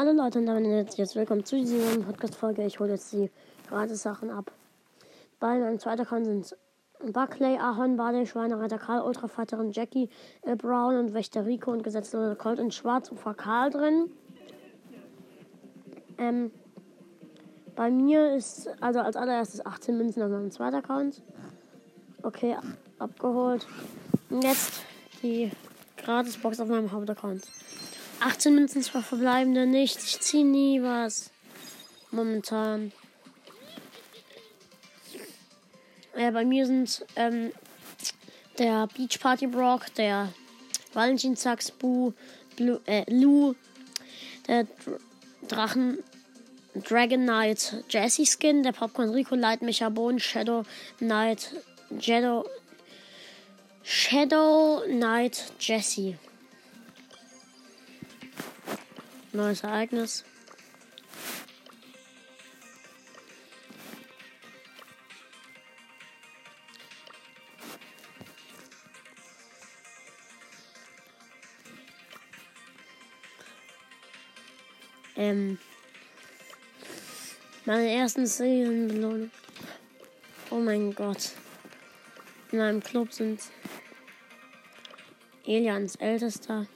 Hallo Leute und damit jetzt willkommen zu dieser neuen Podcast-Folge. Ich hole jetzt die gratis Sachen ab. Bei meinem zweiten Account sind Buckley, Ahorn, Barley, Schweinereiter Karl, Ultrafighterin Jackie, Brown und Wächter Rico und gesetzloser Colt in Schwarz und Karl drin. Ähm, bei mir ist also als allererstes 18 Münzen auf meinem zweiten Account. Okay, abgeholt. Und jetzt die Gratis-Box auf meinem Hauptaccount. 18 Münzen, zwar verbleibende nichts. Ich ziehe nie was. Momentan. Ja, bei mir sind ähm, der Beach Party Brock, der Valentinstags Bu, Blue, äh, Lou, der Dr Drachen Dragon Knight Jesse Skin, der Popcorn Rico Light Mechabon, Shadow Knight Shadow Shadow Knight Jesse. Neues Ereignis. Ähm, meine ersten Serienbelohnung. Oh mein Gott. In meinem Club sind Elians ältester.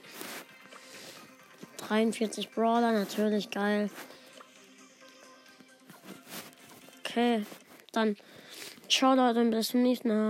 43 Brawler, natürlich geil. Okay, dann ciao Leute, bis zum nächsten Mal.